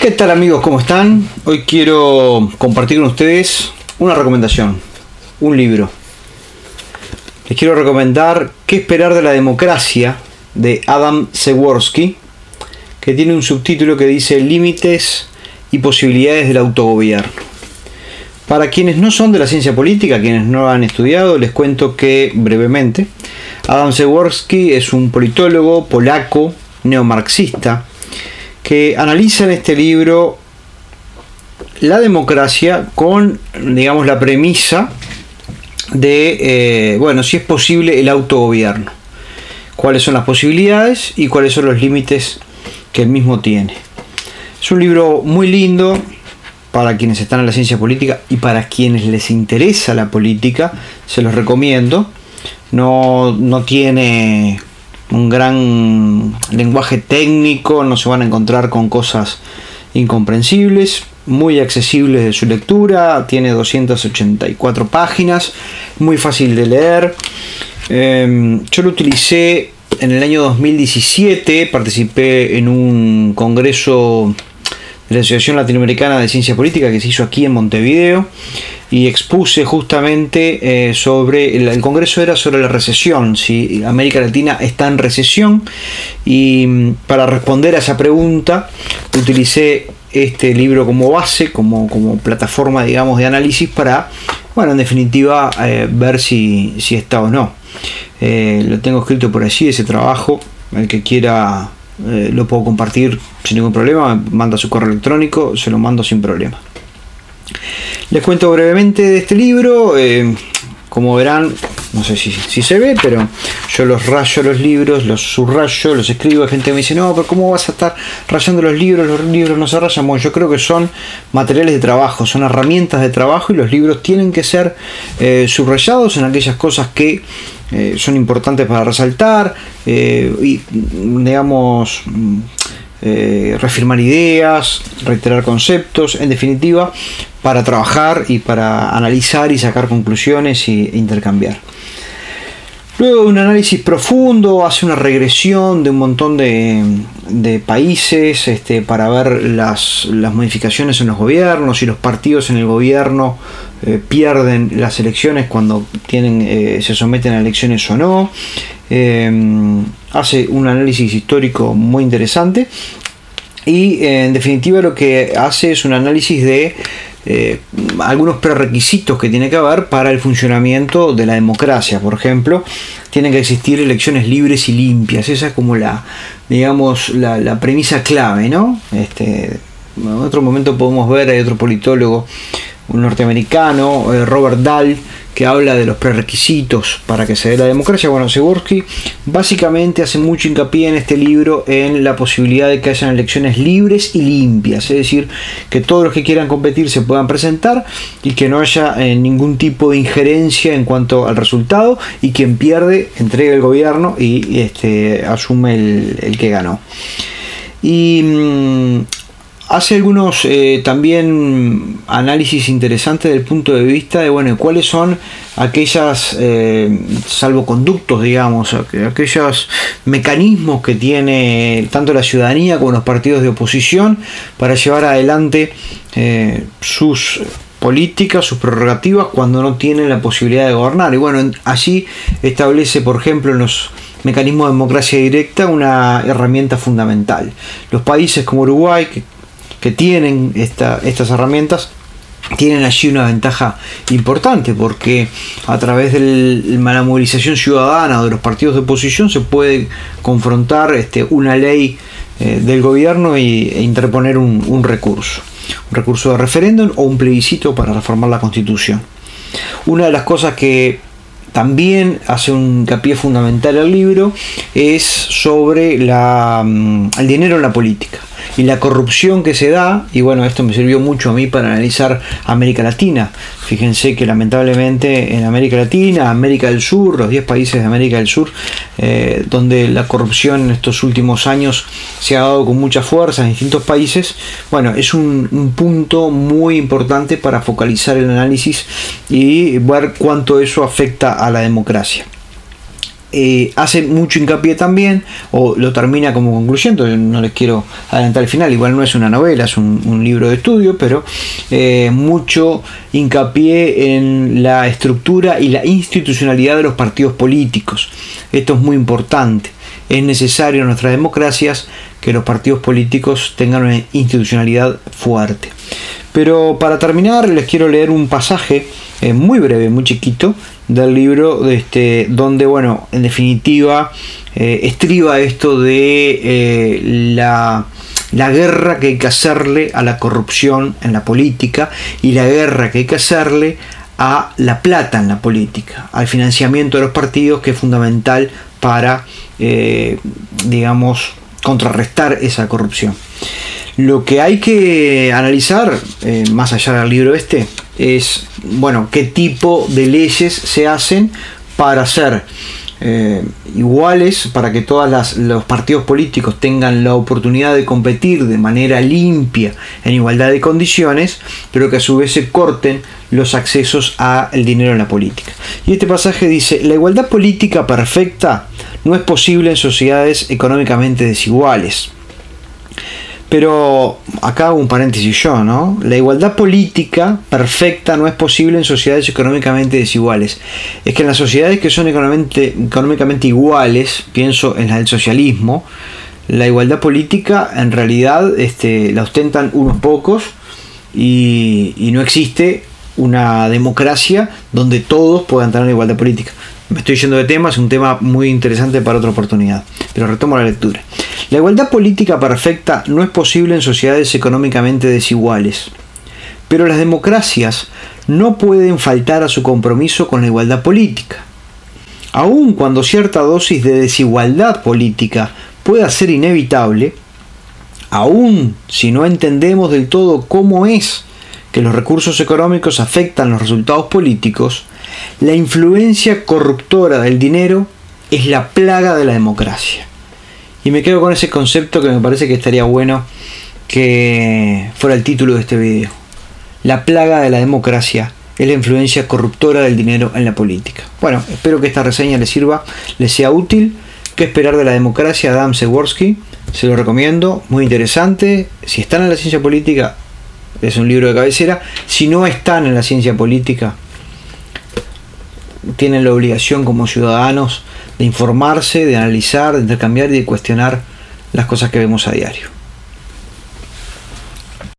¿Qué tal amigos? ¿Cómo están? Hoy quiero compartir con ustedes una recomendación, un libro. Les quiero recomendar ¿Qué esperar de la democracia? de Adam Seworski, que tiene un subtítulo que dice Límites y posibilidades del autogobierno. Para quienes no son de la ciencia política, quienes no han estudiado, les cuento que brevemente Adam Seworski es un politólogo polaco neomarxista que analiza en este libro la democracia con, digamos, la premisa de, eh, bueno, si es posible el autogobierno, cuáles son las posibilidades y cuáles son los límites que el mismo tiene. Es un libro muy lindo para quienes están en la ciencia política y para quienes les interesa la política, se los recomiendo. No, no tiene un gran lenguaje técnico, no se van a encontrar con cosas incomprensibles, muy accesible de su lectura, tiene 284 páginas, muy fácil de leer. Em, yo lo utilicé en el año 2017, participé en un congreso de la Asociación Latinoamericana de Ciencia Política que se hizo aquí en Montevideo y expuse justamente eh, sobre, el, congreso era sobre la recesión, si América Latina está en recesión y mm, para responder a esa pregunta utilicé este libro como base, como, como plataforma digamos de análisis para, bueno, en definitiva eh, ver si, si, está o no. Eh, lo tengo escrito por allí, ese trabajo, el que quiera lo puedo compartir sin ningún problema, manda su correo electrónico, se lo mando sin problema. Les cuento brevemente de este libro. Eh, como verán, no sé si, se ve, pero yo los rayo los libros, los subrayo, los escribo. Hay gente que me dice, no, pero ¿cómo vas a estar rayando los libros? Los libros no se rayan. Bueno, yo creo que son materiales de trabajo, son herramientas de trabajo y los libros tienen que ser eh, subrayados en aquellas cosas que eh, son importantes para resaltar y, digamos, eh, reafirmar ideas, reiterar conceptos, en definitiva, para trabajar y para analizar y sacar conclusiones e intercambiar. Luego de un análisis profundo, hace una regresión de un montón de, países este, para ver las, modificaciones en los gobiernos y los partidos en el gobierno eh, pierden las elecciones cuando tienen, eh, se someten a elecciones o no. Em, hace un análisis histórico muy interesante y en definitiva lo que hace es un análisis de eh, algunos prerequisitos que tiene que haber para el funcionamiento de la democracia. Por ejemplo, tienen que existir elecciones libres y limpias. Esa es como la, digamos, la, premisa clave, ¿no? Este, en otro momento podemos ver, hay otro politólogo, un norteamericano, eh, Robert Dahl, que habla de los prerequisitos para que se dé la democracia. Bueno, Segursky básicamente hace mucho hincapié en este libro en la posibilidad de que hayan elecciones libres y limpias, es decir, que todos los que quieran competir se puedan presentar y que no haya eh, ningún tipo de injerencia en cuanto al resultado y quien pierde entrega el gobierno y este, asume el, el que ganó. Y mm, hace algunos eh, también análisis interesantes del punto de vista de bueno cuáles son aquellas eh, salvoconductos digamos aquellos mecanismos que tiene tanto la ciudadanía como los partidos de oposición para llevar adelante eh, sus políticas, sus prerrogativas cuando no tienen la posibilidad de gobernar. Y bueno, allí establece, por ejemplo, en los mecanismos de democracia directa una herramienta fundamental. Los países como Uruguay, que que tienen estas herramientas tienen allí una ventaja importante porque a través de la movilización ciudadana o de los partidos de oposición se puede confrontar este, una ley eh, del gobierno e interponer un, recurso, un recurso de referéndum o un plebiscito para reformar la constitución. Una de las cosas que también hace un hincapié fundamental el libro es sobre mm, el dinero en la política y la corrupción que se da, y bueno, esto me sirvió mucho a mí para analizar América Latina. Fíjense que lamentablemente en América Latina, América del Sur, los 10 países de América del Sur, eh, donde la corrupción en estos últimos años se ha dado con mucha fuerza en distintos países, bueno, es un, un punto muy importante para focalizar el análisis y ver cuánto eso afecta a la democracia. Eh, hace mucho hincapié también, o lo termina como concluyendo, no les quiero adelantar el final, igual no es una novela, es un, libro de estudio, pero eh, mucho hincapié en la estructura y la institucionalidad de los partidos políticos. Esto es muy importante. Es necesario en nuestras democracias que los partidos políticos tengan una institucionalidad fuerte. Pero para terminar les quiero leer un pasaje eh, muy breve, muy chiquito, del libro de este, donde, bueno, en definitiva, eh, estriba esto de eh, la, la guerra que hay que hacerle a la corrupción en la política y la guerra que hay que hacerle a la plata en la política, al financiamiento de los partidos que es fundamental para, digamos, contrarrestar esa corrupción. Lo que hay que analizar, eh, más allá del libro este, es bueno, qué tipo de leyes se hacen para ser eh, iguales, para que todos los partidos políticos tengan la oportunidad de competir de manera limpia, en igualdad de condiciones, pero que a su vez se corten los accesos al dinero en la política. Y este pasaje dice, la igualdad política perfecta no es posible en sociedades económicamente desiguales pero acá hago un paréntesis yo, ¿no? La igualdad política perfecta no es posible en sociedades económicamente desiguales. Es que en las sociedades que son económicamente, económicamente iguales, pienso en la del socialismo, la igualdad política en realidad este, la ostentan unos pocos y, y no existe una democracia donde todos puedan tener igualdad política. Me estoy yendo de tema, es un tema muy interesante para otra oportunidad, pero retomo la lectura. La igualdad política perfecta no es posible en sociedades económicamente desiguales, pero las democracias no pueden faltar a su compromiso con la igualdad política. Aun cuando cierta dosis de desigualdad política pueda ser inevitable, aun si no entendemos del todo cómo es que los recursos económicos afectan los resultados políticos, la influencia corruptora del dinero es la plaga de la democracia. Y me quedo con ese concepto que me parece que estaría bueno que fuera el título de este video. La plaga de la democracia es la influencia corruptora del dinero en la política. Bueno, espero que esta reseña les sirva, les sea útil. ¿Qué esperar de la democracia? Adam Seworski, se lo recomiendo, muy interesante. Si están en la ciencia política, es un libro de cabecera. Si no están en la ciencia política, tienen la obligación como ciudadanos de informarse, de analizar, de intercambiar y de cuestionar las cosas que vemos a diario.